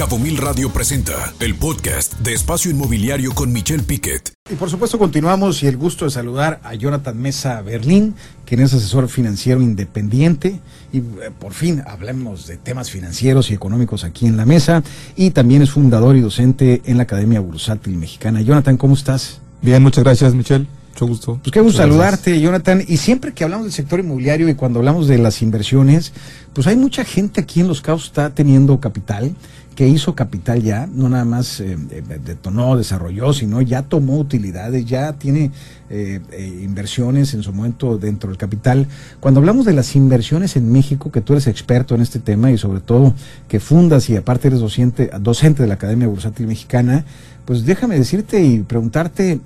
Cabo Mil Radio presenta el podcast de Espacio Inmobiliario con Michelle Piquet. Y por supuesto continuamos y el gusto de saludar a Jonathan Mesa Berlín, quien es asesor financiero independiente. Y eh, por fin hablemos de temas financieros y económicos aquí en la mesa. Y también es fundador y docente en la Academia Bursátil Mexicana. Jonathan, ¿cómo estás? Bien, muchas gracias, Michelle. Mucho gusto. Pues qué gusto saludarte, Jonathan. Y siempre que hablamos del sector inmobiliario y cuando hablamos de las inversiones, pues hay mucha gente aquí en Los Caos está teniendo capital que hizo capital ya, no nada más eh, detonó, desarrolló, sino ya tomó utilidades, ya tiene eh, eh, inversiones en su momento dentro del capital. Cuando hablamos de las inversiones en México, que tú eres experto en este tema y sobre todo que fundas y aparte eres docente, docente de la Academia Bursátil Mexicana, pues déjame decirte y preguntarte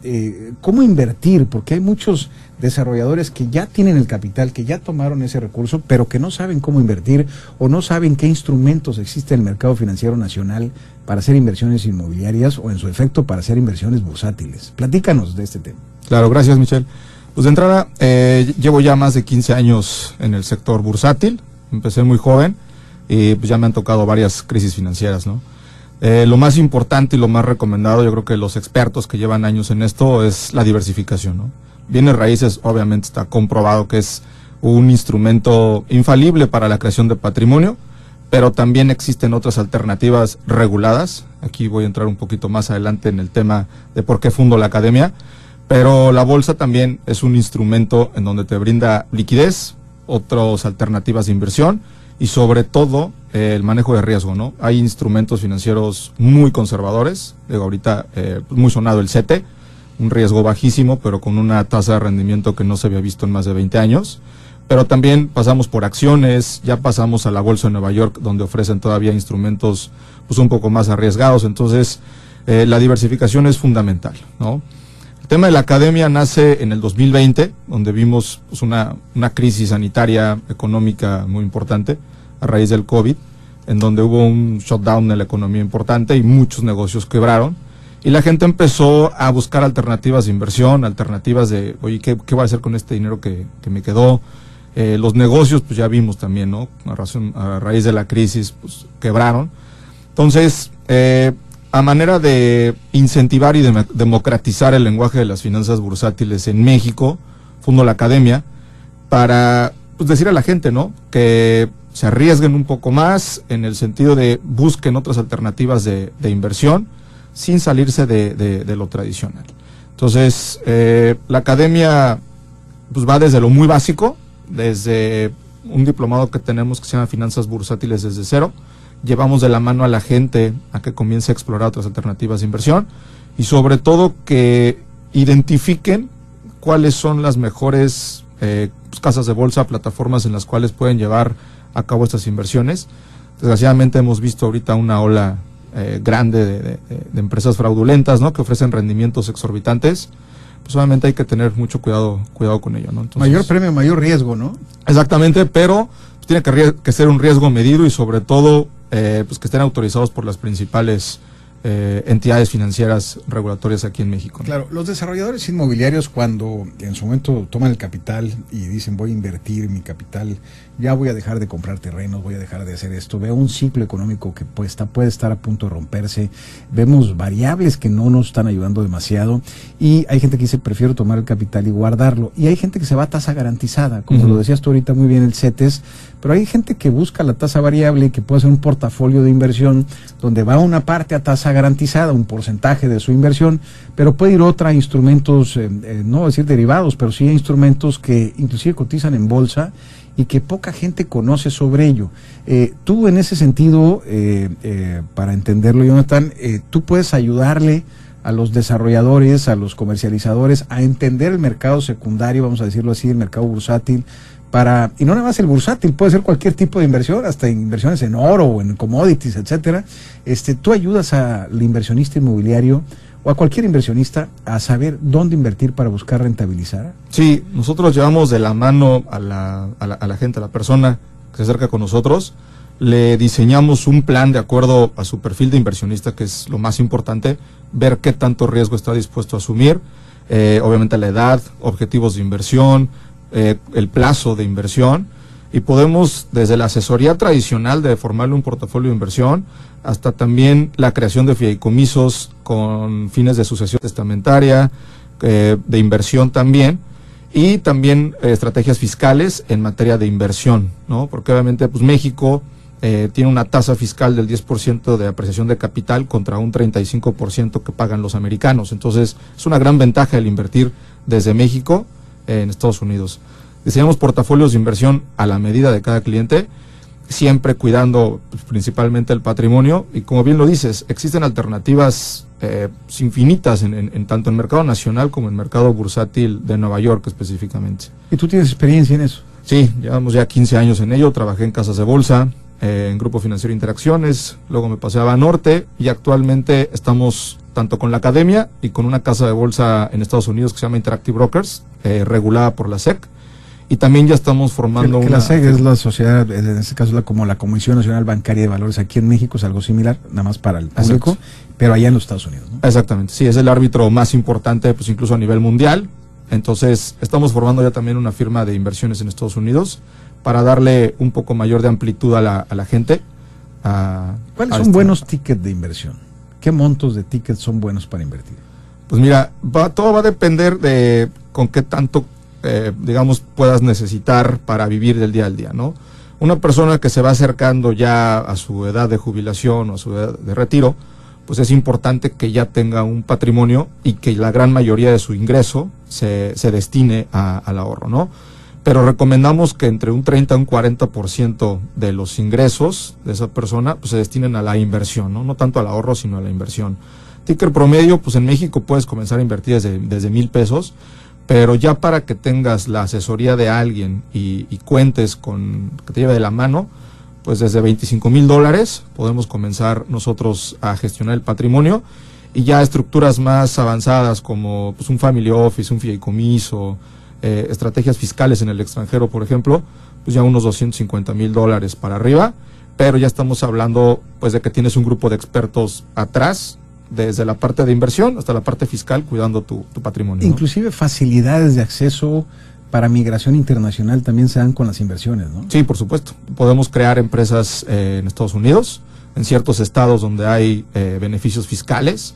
cómo invertir, porque hay muchos desarrolladores que ya tienen el capital, que ya tomaron ese recurso, pero que no saben cómo invertir o no saben qué instrumentos existe en el mercado financiero nacional para hacer inversiones inmobiliarias o en su efecto para hacer inversiones bursátiles. Platícanos de este tema. Claro, gracias Michelle. Pues de entrada, eh, llevo ya más de 15 años en el sector bursátil, empecé muy joven y pues ya me han tocado varias crisis financieras, ¿no? Eh, lo más importante y lo más recomendado, yo creo que los expertos que llevan años en esto, es la diversificación, ¿no? Bienes raíces obviamente está comprobado que es un instrumento infalible para la creación de patrimonio, pero también existen otras alternativas reguladas. Aquí voy a entrar un poquito más adelante en el tema de por qué fundo la academia, pero la bolsa también es un instrumento en donde te brinda liquidez, otras alternativas de inversión y sobre todo eh, el manejo de riesgo, ¿no? Hay instrumentos financieros muy conservadores, digo ahorita eh, muy sonado el CETE, un riesgo bajísimo, pero con una tasa de rendimiento que no se había visto en más de 20 años. Pero también pasamos por acciones, ya pasamos a la Bolsa de Nueva York, donde ofrecen todavía instrumentos pues, un poco más arriesgados. Entonces, eh, la diversificación es fundamental. ¿no? El tema de la academia nace en el 2020, donde vimos pues, una, una crisis sanitaria, económica muy importante a raíz del COVID, en donde hubo un shutdown de la economía importante y muchos negocios quebraron y la gente empezó a buscar alternativas de inversión, alternativas de, oye, ¿qué, qué voy a hacer con este dinero que, me quedó? Eh, los negocios, pues ya vimos también, ¿no? A, razón, a raíz de la crisis, pues quebraron. Entonces, eh, a manera de incentivar y de democratizar el lenguaje de las finanzas bursátiles en México, fundo la academia para pues, decir a la gente, ¿no? Que se arriesguen un poco más en el sentido de busquen otras alternativas de, de inversión sin salirse de, lo tradicional. Entonces, eh, la academia pues va desde lo muy básico, desde un diplomado que tenemos que se llama Finanzas Bursátiles desde cero. Llevamos de la mano a la gente a que comience a explorar otras alternativas de inversión y sobre todo que identifiquen cuáles son las mejores eh, pues, casas de bolsa, plataformas en las cuales pueden llevar a cabo estas inversiones. Desgraciadamente hemos visto ahorita una ola eh, grande de, empresas fraudulentas, ¿no? Que ofrecen rendimientos exorbitantes, pues obviamente hay que tener mucho cuidado, cuidado con ello, ¿no? mayor premio, mayor riesgo, ¿no? Exactamente, pero tiene que, ser un riesgo medido y sobre todo, eh, pues que estén autorizados por las principales eh, entidades financieras regulatorias aquí en México. Claro, los desarrolladores inmobiliarios cuando en su momento toman el capital y dicen voy a invertir mi capital, ya voy a dejar de comprar terrenos, voy a dejar de hacer esto, veo un ciclo económico que puede estar, puede estar a punto de romperse, vemos variables que no nos están ayudando demasiado y hay gente que dice prefiero tomar el capital y guardarlo y hay gente que se va a tasa garantizada, como lo decías tú ahorita muy bien el CETES, pero hay gente que busca la tasa variable y que puede hacer un portafolio de inversión donde va una parte a tasa garantizada, un porcentaje de su inversión, pero puede ir otra a instrumentos, eh, eh, no decir derivados, pero sí a instrumentos que inclusive cotizan en bolsa y que poca gente conoce sobre ello. Eh, tú en ese sentido, para entenderlo, Jonathan, tú puedes ayudarle a los desarrolladores, a los comercializadores, a entender el mercado secundario, vamos a decirlo así, el mercado bursátil, para, y no nada más el bursátil, puede ser cualquier tipo de inversión, hasta inversiones en oro o en commodities, etcétera. Este, tú ayudas al inversionista inmobiliario o a cualquier inversionista a saber dónde invertir para buscar rentabilizar. Sí, nosotros llevamos de la mano a la, a la, gente, a la persona que se acerca con nosotros, le diseñamos un plan de acuerdo a su perfil de inversionista, que es lo más importante, ver qué tanto riesgo está dispuesto a asumir, eh, obviamente la edad, objetivos de inversión, eh, el plazo de inversión y podemos desde la asesoría tradicional de formarle un portafolio de inversión hasta también la creación de fideicomisos con fines de sucesión testamentaria, eh, de inversión también y también eh, estrategias fiscales en materia de inversión, ¿no? Porque obviamente pues México eh, tiene una tasa fiscal del 10% de apreciación de capital contra un 35% que pagan los americanos. Entonces, es una gran ventaja el invertir desde México en Estados Unidos. Diseñamos portafolios de inversión a la medida de cada cliente, siempre cuidando pues, principalmente el patrimonio. Y como bien lo dices, existen alternativas eh, infinitas en, en, tanto en el mercado nacional como en el mercado bursátil de Nueva York específicamente. ¿Y tú tienes experiencia en eso? Sí, llevamos ya 15 años en ello, trabajé en casas de bolsa, eh, en Grupo Financiero Interacciones, luego me pasé a Norte y actualmente estamos tanto con la academia y con una casa de bolsa en Estados Unidos que se llama Interactive Brokers, eh, regulada por la SEC. Y también ya estamos formando que, una... La SEC es la sociedad, en este caso la, como la Comisión Nacional Bancaria de Valores. Aquí en México es algo similar, nada más para el público, pero allá en los Estados Unidos. Exactamente, sí, es el árbitro más importante, pues incluso a nivel mundial. Entonces, estamos formando ya también una firma de inversiones en Estados Unidos para darle un poco mayor de amplitud a la, a la gente. ¿Cuáles son este buenos tickets de inversión? ¿Qué montos de tickets son buenos para invertir? Pues mira, todo va a depender de con qué tanto, eh, digamos, puedas necesitar para vivir del día al día, ¿no? Una persona que se va acercando ya a su edad de jubilación o a su edad de retiro, pues es importante que ya tenga un patrimonio y que la gran mayoría de su ingreso se destine al ahorro, ¿no? Pero recomendamos que entre un 30 y un 40% de los ingresos de esa persona pues, se destinen a la inversión, ¿no? no tanto al ahorro, sino a la inversión. Ticker promedio, pues en México puedes comenzar a invertir desde, desde mil pesos, pero ya para que tengas la asesoría de alguien y, y cuentes con, que te lleve de la mano, pues desde 25 mil dólares podemos comenzar nosotros a gestionar el patrimonio y ya estructuras más avanzadas como pues, un family office, un fideicomiso, eh, estrategias fiscales en el extranjero, por ejemplo, pues ya unos 250 mil dólares para arriba, pero ya estamos hablando pues de que tienes un grupo de expertos atrás, desde la parte de inversión hasta la parte fiscal, cuidando tu, patrimonio. Inclusive facilidades de acceso para migración internacional también se dan con las inversiones, ¿no? Sí, por supuesto. Podemos crear empresas eh, en Estados Unidos, en ciertos estados donde hay eh, beneficios fiscales,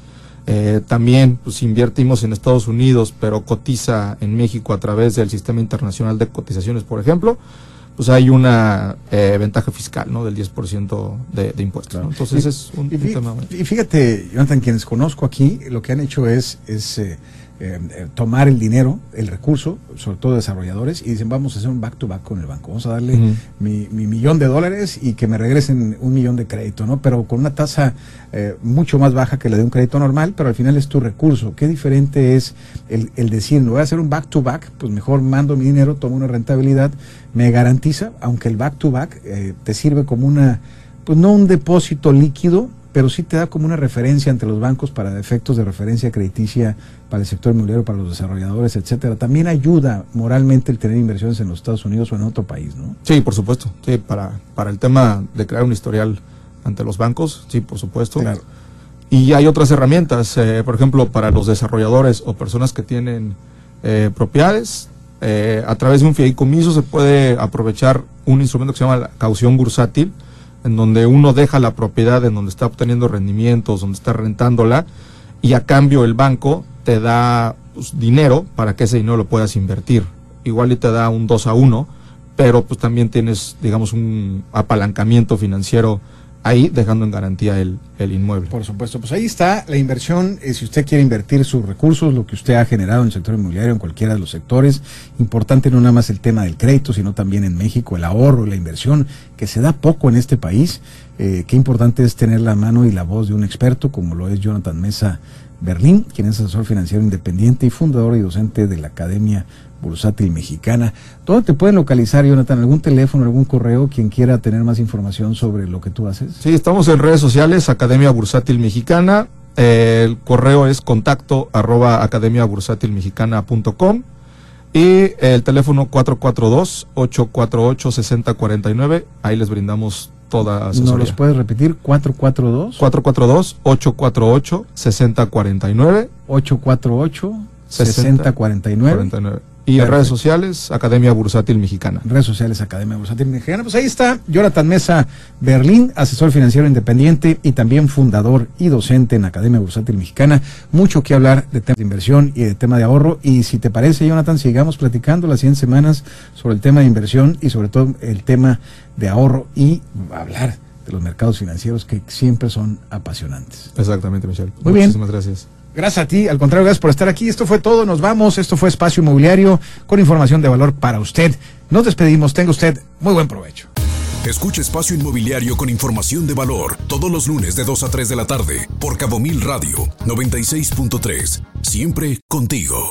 eh, también pues, invertimos en Estados Unidos, pero cotiza en México a través del Sistema Internacional de Cotizaciones, por ejemplo, pues hay una eh, ventaja fiscal ¿no? del 10% de, de impuestos. Entonces es un, tema. Y fíjate, Jonathan, quienes conozco aquí, lo que han hecho es, es eh, eh, eh, tomar el dinero, el recurso, sobre todo desarrolladores, y dicen, vamos a hacer un back-to-back con el banco, vamos a darle mi, millón de dólares y que me regresen un millón de crédito, ¿no? Pero con una tasa eh, mucho más baja que la de un crédito normal, pero al final es tu recurso. Qué diferente es el, el decir, no voy a hacer un back-to-back, pues mejor mando mi dinero, tomo una rentabilidad, me garantiza, aunque el back-to-back te sirve como una, pues no un depósito líquido, pero sí te da como una referencia ante los bancos para efectos de referencia crediticia para el sector inmobiliario, para los desarrolladores, etcétera. También ayuda moralmente el tener inversiones en los Estados Unidos o en otro país, ¿no? Sí, por supuesto. Sí, para, para el tema de crear un historial ante los bancos, sí, por supuesto. Claro. Y hay otras herramientas, eh, por ejemplo, para los desarrolladores o personas que tienen eh, propiedades, eh, a través de un fideicomiso se puede aprovechar un instrumento que se llama la caución bursátil, en donde uno deja la propiedad en donde está obteniendo rendimientos, donde está rentándola, y a cambio el banco te da pues, dinero para que ese dinero lo puedas invertir. Igual y te da un 2 a 1, pero pues también tienes, digamos, un apalancamiento financiero ahí dejando en garantía el, el, inmueble. Por supuesto, pues ahí está la inversión, eh, si usted quiere invertir sus recursos, lo que usted ha generado en el sector inmobiliario, en cualquiera de los sectores, importante no nada más el tema del crédito, sino también en México el ahorro, la inversión, que se da poco en este país, eh, qué importante es tener la mano y la voz de un experto como lo es Jonathan Mesa Berlín, quien es asesor financiero independiente y fundador y docente de la Academia bursátil mexicana. ¿Dónde te pueden localizar, Jonathan? ¿Algún teléfono, algún correo, quien quiera tener más información sobre lo que tú haces? Sí, estamos en redes sociales, Academia Bursátil Mexicana. el correo es contacto arroba academiabursátilmexicana.com y el teléfono 442-848-6049. Ahí les brindamos toda asesoría. ¿No los puedes repetir? 442. 442-848-6049. 848 6049. Y en redes sociales, Academia Bursátil Mexicana. Redes sociales, Academia Bursátil Mexicana. Pues ahí está Jonathan Mesa Berlín, asesor financiero independiente y también fundador y docente en Academia Bursátil Mexicana. Mucho que hablar de temas de inversión y de tema de ahorro. Y si te parece, Jonathan, sigamos platicando las 100 semanas sobre el tema de inversión y sobre todo el tema de ahorro y hablar de los mercados financieros que siempre son apasionantes. Exactamente, Michelle. Muy bien. Muchísimas gracias. Gracias a ti, al contrario, gracias por estar aquí. Esto fue todo, nos vamos. Esto fue Espacio Inmobiliario con información de valor para usted. Nos despedimos, tenga usted muy buen provecho. Escucha Espacio Inmobiliario con información de valor todos los lunes de 2 a 3 de la tarde por Cabo Mil Radio 96.3. Siempre contigo.